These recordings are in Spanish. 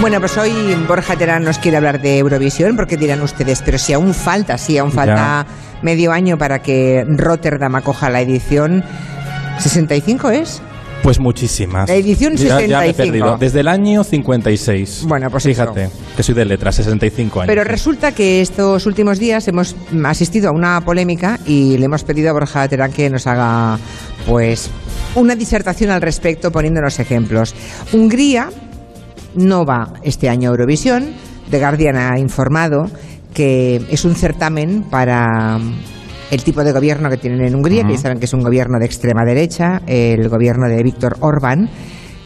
Bueno, pues hoy Borja Terán nos quiere hablar de Eurovisión, porque dirán ustedes, pero si aún falta, si aún falta medio año para que Rotterdam acoja la edición. ¿65 es? Pues muchísimas. La edición Ya- 65. Ya, me he perdido. Desde el año 56. Bueno, pues Fíjate, eso. que soy de letras, 65 años. Pero resulta que estos últimos días hemos asistido a una polémica y le hemos pedido a Borja Terán que nos haga, pues, una disertación al respecto poniéndonos ejemplos. Hungría no va este año a Eurovisión. The Guardian ha informado que es un certamen para el tipo de gobierno que tienen en Hungría, que ya saben que es un gobierno de extrema derecha, el gobierno de Víctor Orbán.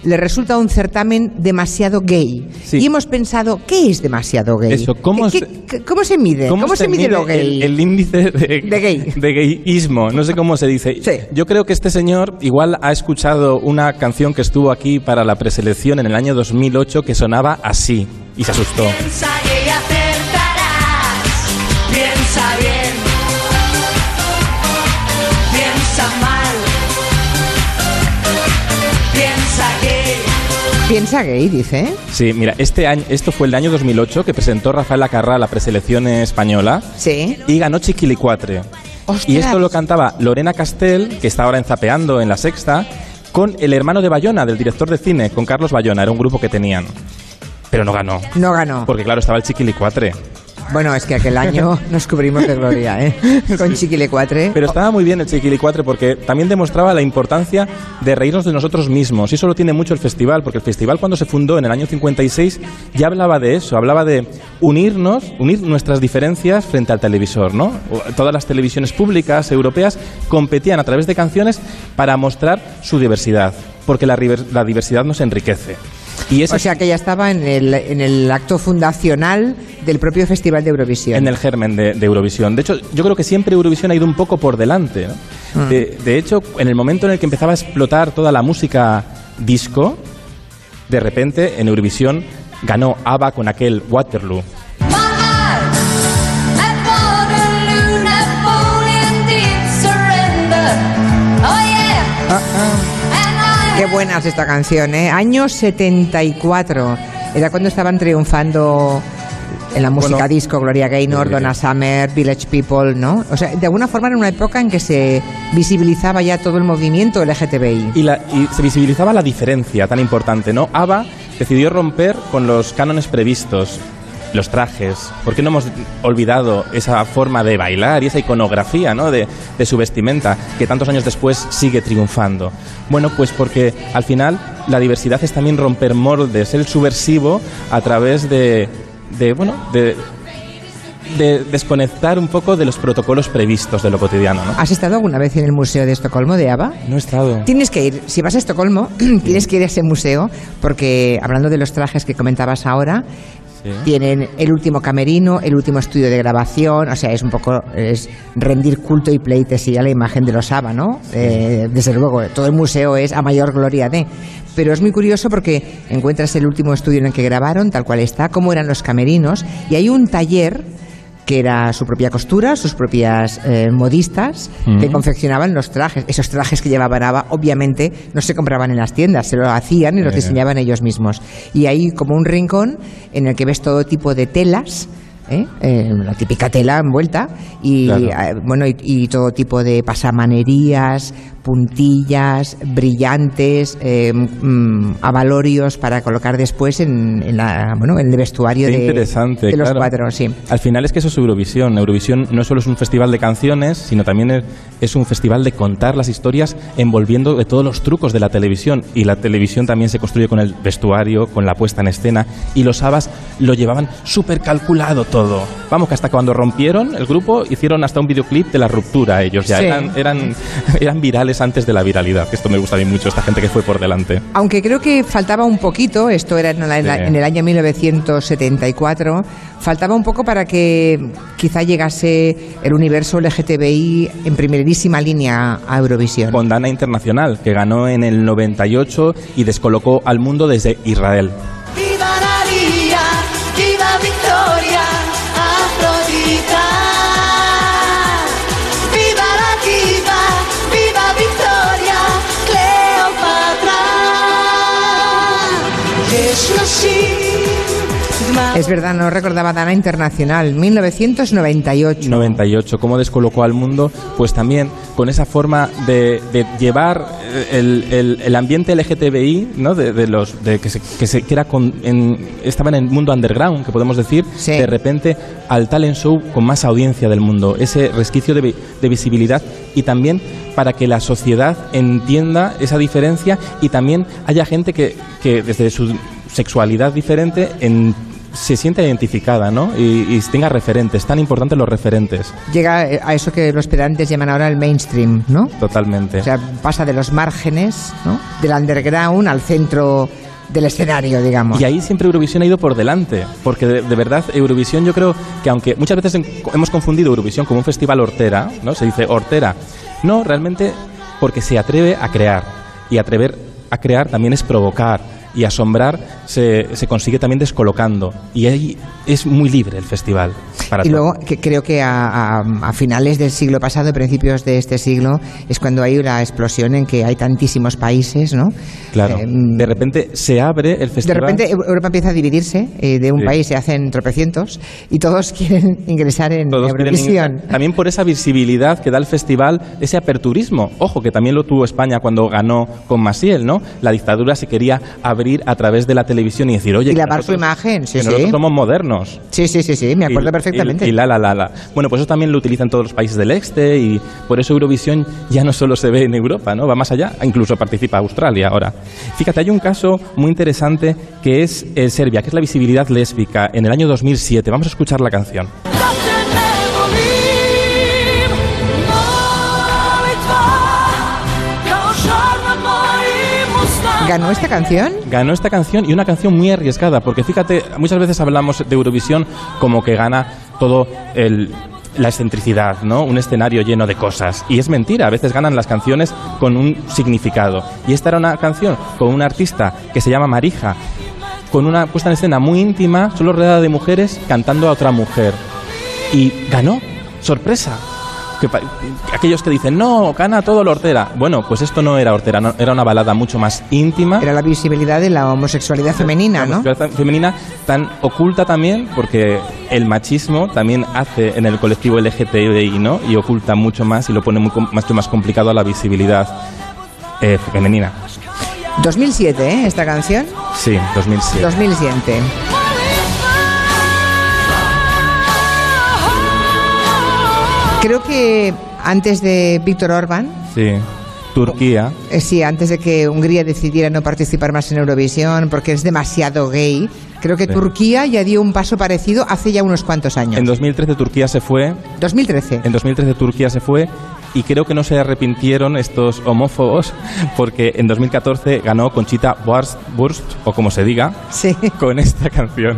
Le resulta un certamen demasiado gay. Sí. Y hemos pensado, ¿qué es demasiado gay? Eso, ¿cómo ¿Qué- se- qué- cómo se mide? ¿Cómo, se, mide, lo gay? El, el índice de, De gay. de gayismo, no sé cómo se dice. Sí. Yo creo que este señor igual ha escuchado una canción que estuvo aquí para la preselección en el año 2008 que sonaba así y se asustó. Piensa gay, dice. Sí, mira, este año, esto fue el año 2008 que presentó Rafael Acarrá a la preselección española Sí. y ganó Chiquilicuatre. Ostras. Y esto lo cantaba Lorena Castel, que está ahora en Zapeando en la sexta, con el hermano de Bayona, del director de cine, con Carlos Bayona, era un grupo que tenían. Pero no ganó, No ganó. porque claro, estaba el Chiquilicuatre. Bueno, es que aquel año nos cubrimos de gloria, ¿eh? Con Chiquile Cuatre. Pero estaba muy bien el Chiquilicuatre porque también demostraba la importancia de reírnos de nosotros mismos. Y eso lo tiene mucho el festival, porque el festival cuando se fundó en el año 56 ya hablaba de eso, hablaba de unirnos, unir nuestras diferencias frente al televisor, ¿no? Todas las televisiones públicas europeas competían a través de canciones para mostrar su diversidad, porque la diversidad nos enriquece. Y O sea que ya estaba en el, en el acto fundacional del propio Festival de Eurovisión. en el germen de, de Eurovisión. De hecho, yo creo que siempre Eurovisión ha ido un poco por delante. ¿no? De, de hecho, en el momento en el que empezaba a explotar toda la música disco, de repente en Eurovisión ganó ABBA con aquel Waterloo. Qué buena es esta canción, ¿eh? Año 74. Era cuando estaban triunfando en la música Bueno, disco Gloria Gaynor, eh, Donna Summer, Village People, ¿no? O sea, de alguna forma era una época en que se visibilizaba ya todo el movimiento LGTBI. Y, la- y se visibilizaba la diferencia tan importante, ¿no? ABBA decidió romper con los cánones previstos, los trajes. ¿Por qué no hemos olvidado esa forma de bailar y esa iconografía, ¿no? De, de su vestimenta, que tantos años después sigue triunfando. Bueno, pues porque al final la diversidad es también romper moldes, el subversivo a través de, de bueno, de, de desconectar un poco de los protocolos previstos de lo cotidiano, ¿no? ¿Has estado alguna vez en el Museo de Estocolmo de ABBA? No he estado. Tienes que ir, si vas a Estocolmo, tienes que ir a ese museo, porque hablando de los trajes que comentabas ahora, Sí. tienen el último camerino, el último estudio de grabación, o sea, es un poco es rendir culto y pleitesía a la imagen de los ABBA, ¿no? Eh, desde luego, todo el museo es a mayor gloria de. Pero es muy curioso porque encuentras el último estudio en el que grabaron, tal cual está, cómo eran los camerinos, y hay un taller que era su propia costura, sus propias eh, modistas, que confeccionaban los trajes. Esos trajes que llevaban ABBA, obviamente, no se compraban en las tiendas, se lo hacían y los Eh. diseñaban ellos mismos. Y hay como un rincón en el que ves todo tipo de telas. ¿Eh? Eh, la típica tela envuelta y Claro. eh, bueno y, y todo tipo de pasamanerías puntillas brillantes eh, mm, avalorios para colocar después en, en la bueno en el vestuario Qué de, interesante, de los claro. cuatro sí Al final es que eso es Eurovisión. Eurovisión no solo es un festival de canciones, sino también es- es un festival de contar las historias envolviendo de todos los trucos de la televisión. Y la televisión también se construye con el vestuario, con la puesta en escena. Y los Abbas lo llevaban súper calculado todo. Vamos, que hasta cuando rompieron el grupo hicieron hasta un videoclip de la ruptura ellos ya. Sí. Eran, eran, eran virales antes de la viralidad. que Esto me gusta a mí mucho, esta gente que fue por delante. Aunque creo que faltaba un poquito, esto era en la- Sí. en el año 1974, faltaba un poco para que quizá llegase el universo LGTBI en primerísima línea a Eurovisión. Con Dana Internacional, que ganó en el 98 y descolocó al mundo desde Israel. Es verdad, no recordaba Dana Internacional, 1998. 98, cómo descolocó al mundo, pues también con esa forma de, de llevar el, el- el ambiente LGTBI, ¿no? De, de los de que, se, que, se- que era con, en, estaban en el mundo underground, que podemos decir, Sí. de repente al talent show con más audiencia del mundo, ese resquicio de visibilidad y también para que la sociedad entienda esa diferencia y también haya gente que, que desde su sexualidad diferente en- se sienta identificada, ¿no? Y, y tenga referentes, tan importantes los referentes, Llega eh, a eso que los pedantes llaman ahora el mainstream, ¿no? totalmente. O sea, pasa de los márgenes, ¿no? Del underground al centro del escenario, digamos. Y ahí siempre Eurovisión ha ido por delante, porque de, de verdad Eurovisión yo creo que aunque muchas veces hemos confundido Eurovisión como un festival hortera, ¿no? Se dice hortera. No, realmente porque se atreve a crear. Y atrever a crear también es provocar. Y asombrar se, se consigue también descolocando. Y ahí es muy libre el festival. Para y todo. luego, que creo que a, a- a finales del siglo pasado, principios de este siglo, es cuando hay una explosión en que hay tantísimos países, ¿no? Claro. Eh, de repente se abre el de festival. repente Eu- Europa empieza a dividirse, eh, de un Sí. país se hacen tropecientos y todos quieren ingresar en Todos Eurovisión. ingresar. También por esa visibilidad que da el festival, ese aperturismo. Ojo, que también lo tuvo España cuando ganó con Masiel, ¿no? La dictadura se quería abrir a través de la televisión y decir, oye, Y lavar su nosotros- imagen, sí, que sí. nosotros somos modernos. Sí, sí, sí, sí, me acuerdo Y- perfectamente. Y, y la, la, la, la. Bueno, pues eso también lo utilizan todos los países del este y por eso Eurovisión ya no solo se ve en Europa, ¿no? Va más allá, incluso participa Australia ahora. Fíjate, hay un caso muy interesante que es eh, Serbia, que es la visibilidad lésbica en el año 2007. Vamos a escuchar la canción. ¿Ganó esta canción? ganó esta canción y una canción muy arriesgada, porque fíjate, muchas veces hablamos de Eurovisión como que gana todo el la excentricidad, ¿no? Un escenario lleno de cosas. Y es mentira, a veces ganan las canciones con un significado. Y esta era una canción con una artista que se llama Marija, con una puesta en escena muy íntima, solo rodeada de mujeres, cantando a otra mujer. Y ganó, sorpresa. Que aquellos que dicen, no, gana todo lo hortera. Bueno, pues esto no era hortera, no- era una balada mucho más íntima Era la visibilidad de la homosexualidad femenina, la ¿no? homosexualidad femenina tan oculta también porque el machismo también hace en el colectivo LGTBI ¿no? y oculta mucho más y lo pone muy, mucho más complicado a la visibilidad eh, femenina 2007, ¿eh? Esta canción. sí 2007 2007. Creo que antes de Víctor Orbán, sí Turquía eh, sí, antes de que Hungría decidiera no participar más en Eurovisión porque es demasiado gay, creo que Sí. Turquía ya dio un paso parecido hace ya unos cuantos años. en 2013 Turquía se fue 2013. en 2013 Turquía se fue y creo que no se arrepintieron estos homófobos porque en 2014 ganó Conchita Wurst, Wurst o como se diga Sí. con esta canción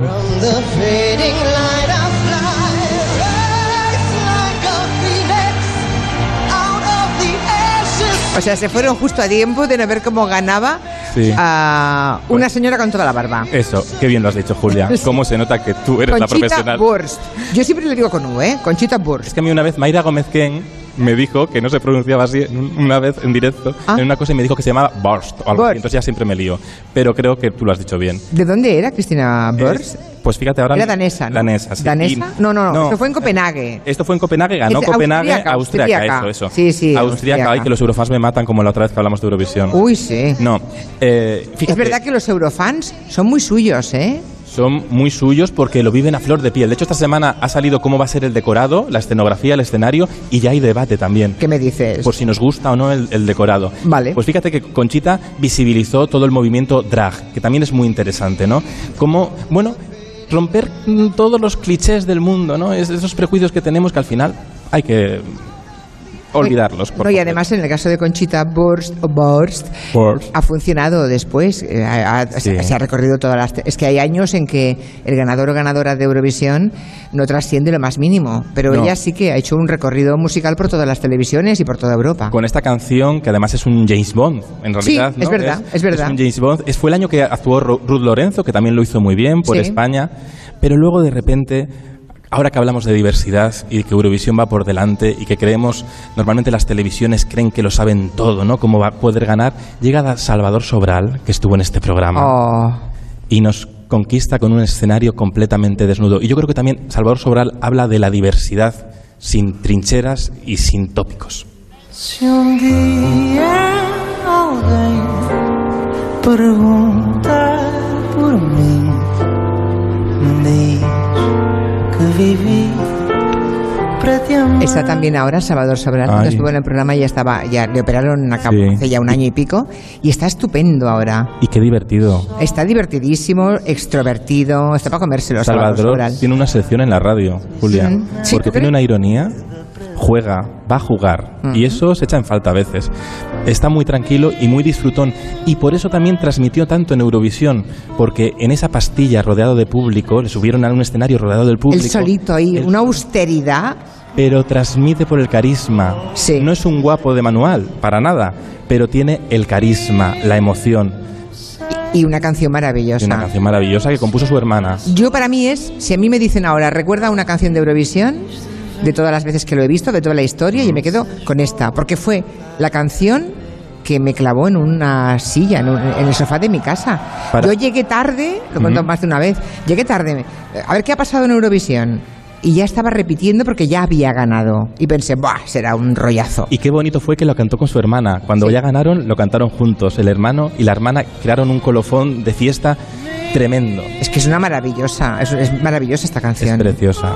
sea, se fueron justo a tiempo de no ver cómo ganaba Sí. a una señora con toda la barba. Eso, qué bien lo has dicho, Julia. Cómo se nota que tú eres la Conchita profesional. Wurst. Yo siempre le digo con U, ¿eh? Conchita Es Wurst. que a mí una vez Mayra Gómez Ken me dijo que no se pronunciaba así una vez en directo Ah. en una cosa y me dijo que se llamaba Burst o algo así. Burst. Entonces ya siempre me lío. Pero creo que tú lo has dicho bien. ¿De dónde era Cristina Wurst? Es- pues fíjate ahora. Era danesa, ¿no? Danesa, sí. ¿Danesa? Y- No, no, no, esto fue en Copenhague. Esto fue en Copenhague, ganó Es Copenhague, austríaca, Austriaca, austríaca. eso, eso. Sí, sí, Austriaca, ay, que los eurofans me matan como la otra vez que hablamos de Eurovisión. Uy, sí. No, eh, Es verdad que los eurofans son muy suyos, ¿eh? Son muy suyos porque lo viven a flor de piel. De hecho, esta semana ha salido cómo va a ser el decorado, la escenografía, el escenario y ya hay debate también. ¿Qué me dices? por si nos gusta o no el, el decorado. Vale. Pues fíjate que Conchita visibilizó todo el movimiento drag, que también es muy interesante, ¿no? Como, bueno, romper todos los clichés del mundo, ¿no? Es- esos prejuicios que tenemos que al final hay que olvidarlos. por No, y además en el caso de Conchita Wurst, o ha funcionado después, eh, ha- ha- Sí. se ha recorrido todas las... Es que hay años en que el ganador o ganadora de Eurovisión no trasciende lo más mínimo, pero No. ella sí que ha hecho un recorrido musical por todas las televisiones y por toda Europa. Con esta canción, que además es un James Bond, en Sí, realidad. es ¿no? verdad, es verdad. un James Bond. Es, fue el año que actuó Ru- Ruth Lorenzo, que también lo hizo muy bien por Sí. España. Pero luego, de repente, ahora que hablamos de diversidad y que Eurovisión va por delante y que creemos, normalmente las televisiones creen que lo saben todo, ¿no? Cómo va a poder ganar, llega Salvador Sobral, que estuvo en este programa, Oh, y nos conquista con un escenario completamente desnudo. Y yo creo que también Salvador Sobral habla de la diversidad sin trincheras y sin tópicos. Se um dia alguém que vivi para te amar. Está también ahora Salvador Sobral, cuando Ay. estuvo en el programa ya estaba, ya le operaron a cabo Sí. hace ya un año y pico y está estupendo ahora. Y qué divertido. Está divertidísimo, extrovertido, está para comérselo Salvador, Salvador Sobral. tiene una sección en la radio, Julia, Sí. Sí, porque ¿tú tiene una ironía, juega, va a jugar, y eso se echa en falta a veces. Está muy tranquilo y muy disfrutón, y por eso también transmitió tanto en Eurovisión, porque en esa pastilla rodeado de público, le subieron a un escenario rodeado del público. El solito ahí, Él- una austeridad. pero transmite por el carisma. Sí. No es un guapo de manual, para nada, pero tiene el carisma, la emoción. Y una canción Y maravillosa. una canción maravillosa que compuso su hermana. Yo para mí es, si a mí me dicen ahora, recuerda una canción de Eurovisión, de todas las veces que lo he visto, de toda la historia, y me quedo con esta, porque fue la canción que me clavó en una silla, en, un- en el sofá de mi casa. Para- Yo llegué tarde, lo he contado Ujú. más de una vez, llegué tarde, a ver qué ha pasado en Eurovisión. Y ya estaba repitiendo porque ya había ganado. Y pensé, ¡buah! Será un rollazo. Y qué bonito fue que lo cantó con su hermana. Cuando Sí. ya ganaron, lo cantaron juntos. El hermano y la hermana crearon un colofón de fiesta tremendo. Es que es una maravillosa, es, es maravillosa esta Es canción. preciosa.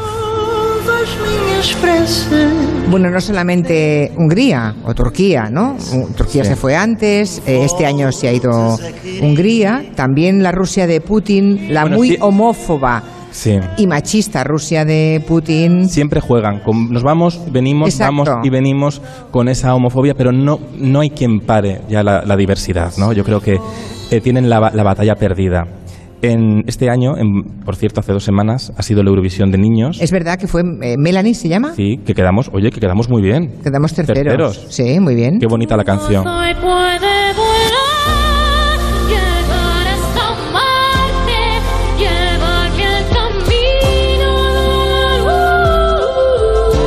Bueno, no solamente Hungría o Turquía, ¿no? Turquía Sí. se fue antes, eh, este año se ha ido Hungría, también la Rusia de Putin, la Bueno, muy sí. homófoba Sí. y machista Rusia de Putin. Siempre juegan. con- nos vamos, venimos, Exacto. vamos y venimos con esa homofobia, pero no, no hay quien pare ya la, la diversidad, ¿no? Yo creo que eh, tienen la batalla perdida. En este año, en- por cierto, hace dos semanas, ha sido la Eurovisión de niños. Es verdad que fue eh, Melanie, ¿se llama? Sí, que quedamos, oye, que quedamos muy bien. Quedamos terceros. Terceros. Sí, muy bien. Qué bonita la canción.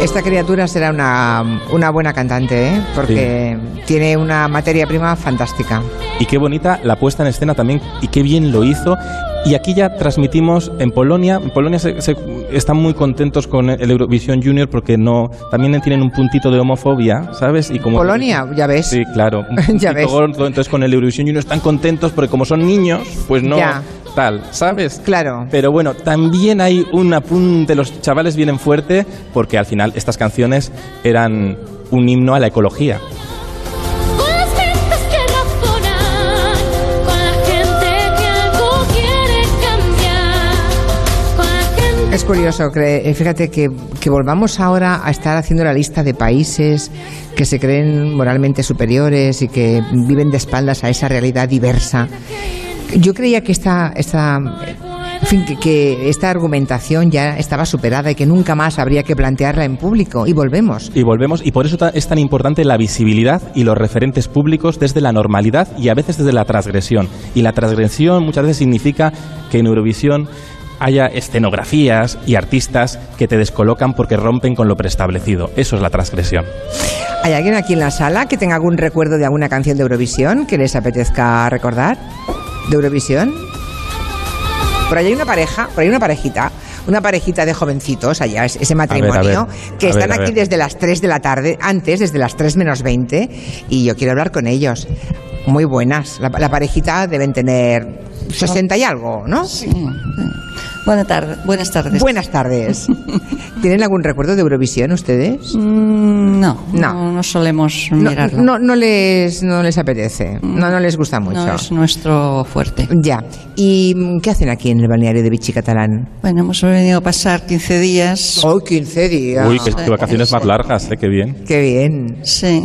Esta criatura será una, una buena cantante, ¿eh? Porque tiene una materia prima fantástica. Y qué bonita la puesta en escena también, y qué bien lo hizo. Y aquí ya transmitimos en Polonia. En Polonia se, se- están muy contentos con el Eurovisión Junior porque no también tienen un puntito de homofobia, ¿sabes? Y como Polonia, ya ves. Sí, claro. Ya ves. gordo, entonces con el Eurovisión Junior están contentos porque como son niños, pues no Ya. Tal, ¿sabes? Claro. Pero bueno, también hay un apunte, los chavales vienen fuerte porque al final estas canciones eran un himno a la ecología. Es curioso, eh, fíjate que, que volvamos ahora a estar haciendo la lista de países que se creen moralmente superiores y que viven de espaldas a esa realidad diversa. Yo creía que esta, esta, en fin, que, que esta argumentación ya estaba superada y que nunca más habría que plantearla en público. Y volvemos. Y volvemos, y por eso es tan importante la visibilidad y los referentes públicos desde la normalidad y a veces desde la transgresión. Y la transgresión muchas veces significa que en Eurovisión haya escenografías y artistas que te descolocan porque rompen con lo preestablecido. Eso es la transgresión. ¿Hay alguien aquí en la sala que tenga algún recuerdo de alguna canción de Eurovisión que les apetezca recordar? ¿De Eurovisión? Por ahí hay una pareja, por ahí hay una parejita, una parejita de jovencitos allá, es- ese matrimonio, a ver, que a están ver, aquí desde las 3 de la tarde, antes, desde las 3 menos 20, y yo quiero hablar con ellos. Muy buenas. La, la parejita deben tener 60 y algo, ¿no? Sí. Buenas tardes. Buenas tardes. Buenas tardes. ¿Tienen algún recuerdo de Eurovisión ustedes? Mm, no, No. no, no solemos No, mirarlo. no, no les, no les apetece, no, no les gusta mucho. No es nuestro fuerte. Ya. ¿Y qué hacen aquí en el balneario de Vichy Catalán? Bueno, hemos venido a pasar 15 días. Oh, 15 días. Uy, qué, qué vacaciones más largas, ¿eh? Qué bien. Qué bien. Sí.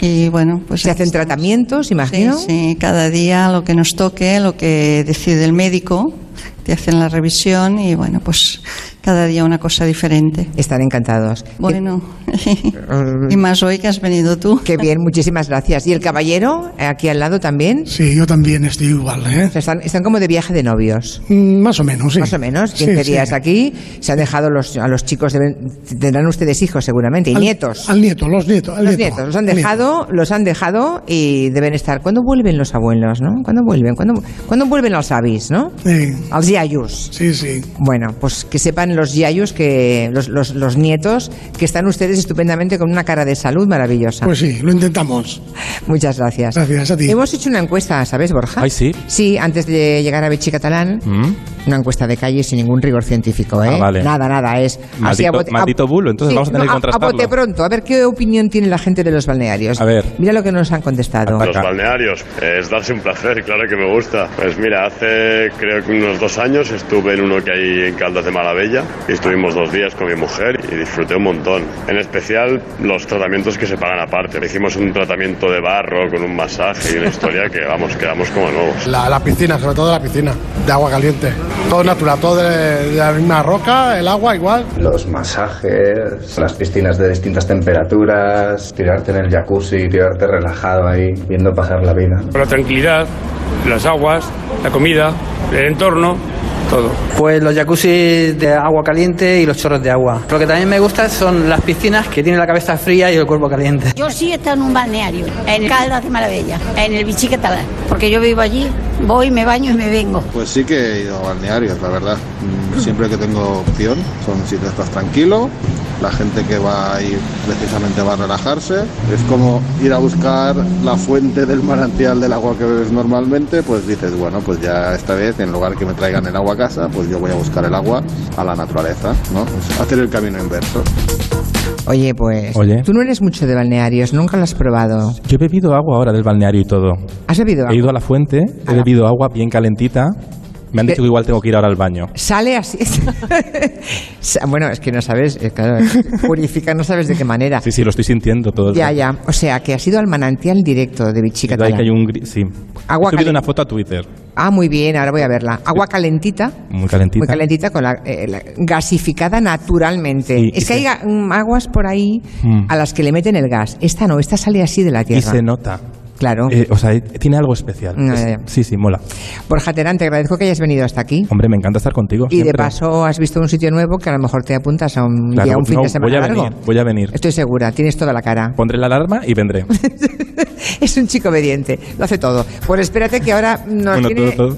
Y bueno, pues. ¿Se hacen estamos. tratamientos, Sí, imagino? sí, cada día lo que nos toque, lo que decide el médico, te hacen la revisión y bueno, pues cada día una cosa diferente. Están encantados. Bueno, y más hoy que has venido tú. Qué bien, muchísimas gracias. ¿Y el caballero, aquí al lado también? Sí, yo también estoy igual, ¿eh? O sea, Están, están como de viaje de novios. Mm, Más o menos, sí. Más o menos, Sí, 15 sí. días aquí. Se han dejado los, a los chicos, deben- tendrán ustedes hijos seguramente, y Al- nietos. Al nieto, los nietos. al los nieto, nietos los han nieto. dejado, los han dejado y deben estar. ¿Cuándo vuelven los abuelos, no? ¿Cuándo vuelven? ¿Cuándo, ¿cuándo vuelven los avis, no? Sí, Als yayus. sí, sí. Bueno, pues que sepan los yayus que los, los, los nietos que están ustedes estupendamente con una cara de salud maravillosa. Pues sí, lo intentamos. Muchas gracias. Gracias a ti. Hemos hecho una encuesta, ¿sabes, Borja? Ay, sí. Sí, antes de llegar a Vichy Catalán, ¿Mm? una encuesta de calle sin ningún rigor científico, ¿eh? Ah, vale. Nada, nada, es Maldito- a bote- maldito bulo, entonces vamos a tener que a- contrastarlo. A bote pronto, a ver qué opinión tiene la gente de los balnearios. A ver. Mira lo que nos han contestado. Ataca. Los balnearios, es darse un placer, claro que me gusta. Pues mira, hace creo que unos dos años estuve en uno que hay en Caldas de Malavella estuvimos dos días con mi mujer y disfruté un montón. En especial los tratamientos que se pagan aparte. Hicimos un tratamiento de barro con un masaje y una historia que vamos, quedamos como nuevos. La, la piscina, sobre todo la piscina, de agua caliente. Todo natural, todo de, de la misma roca, el agua igual. Los masajes, las piscinas de distintas temperaturas, tirarte en el jacuzzi, tirarte relajado ahí, viendo pasar la vida. La tranquilidad, las aguas, la comida, el entorno, todo. Pues los jacuzzi de agua caliente y los chorros de agua. Lo que también me gusta son las piscinas que tienen la cabeza fría y el cuerpo caliente. Yo sí he estado en un balneario, en Caldas de Maravilla, en el Catalán, porque yo vivo allí, voy, me baño y me vengo. Pues sí que he ido a balnearios, la verdad. Mm, Siempre que tengo opción, son sitios estás tranquilo, la gente que va ahí precisamente va a relajarse. Es como ir a buscar la fuente del manantial del agua que bebes normalmente, pues dices, bueno, pues ya esta vez en lugar que me traigan el agua a casa, pues yo voy a buscar el agua a la naturaleza, ¿no? Pues hacer el camino inverso. Oye, pues. Oye. Tú no eres mucho de balnearios, nunca lo has probado. Yo he bebido agua ahora del balneario y todo. ¿Has bebido He ido agua? a la fuente, he la- bebido agua bien calentita. Me han dicho que igual tengo que ir ahora al baño. Sale así. Bueno, es que no sabes, eh, claro, purifica, no sabes de qué manera. Sí, sí, lo estoy sintiendo todo. el Ya, rato. ya. O sea, que has ido al manantial directo de Vichy Ahí que Catalán. hay un gri- sí. Agua he subido una foto a Twitter, Ah, muy bien, ahora voy a verla. Agua calentita. muy calentita. Muy calentita, con la, eh, la- gasificada naturalmente. Sí, es y que hay se- mm, aguas por ahí Mm. a las que le meten el gas. Esta no, esta sale así de la Y tierra. se nota. Claro. Eh, o sea, tiene algo especial. No, Es- sí, sí, mola. Borja Terán, te agradezco que hayas venido hasta aquí. Hombre, me encanta estar contigo. Y de paso has visto un sitio nuevo que a lo mejor te apuntas a un Claro, día, un fin no, de semana voy a largo. venir, voy a venir. Estoy segura, tienes toda la cara. Pondré la alarma y vendré. es un chico obediente, lo hace todo. Pues espérate que ahora nos Bueno, tiene todo, todo.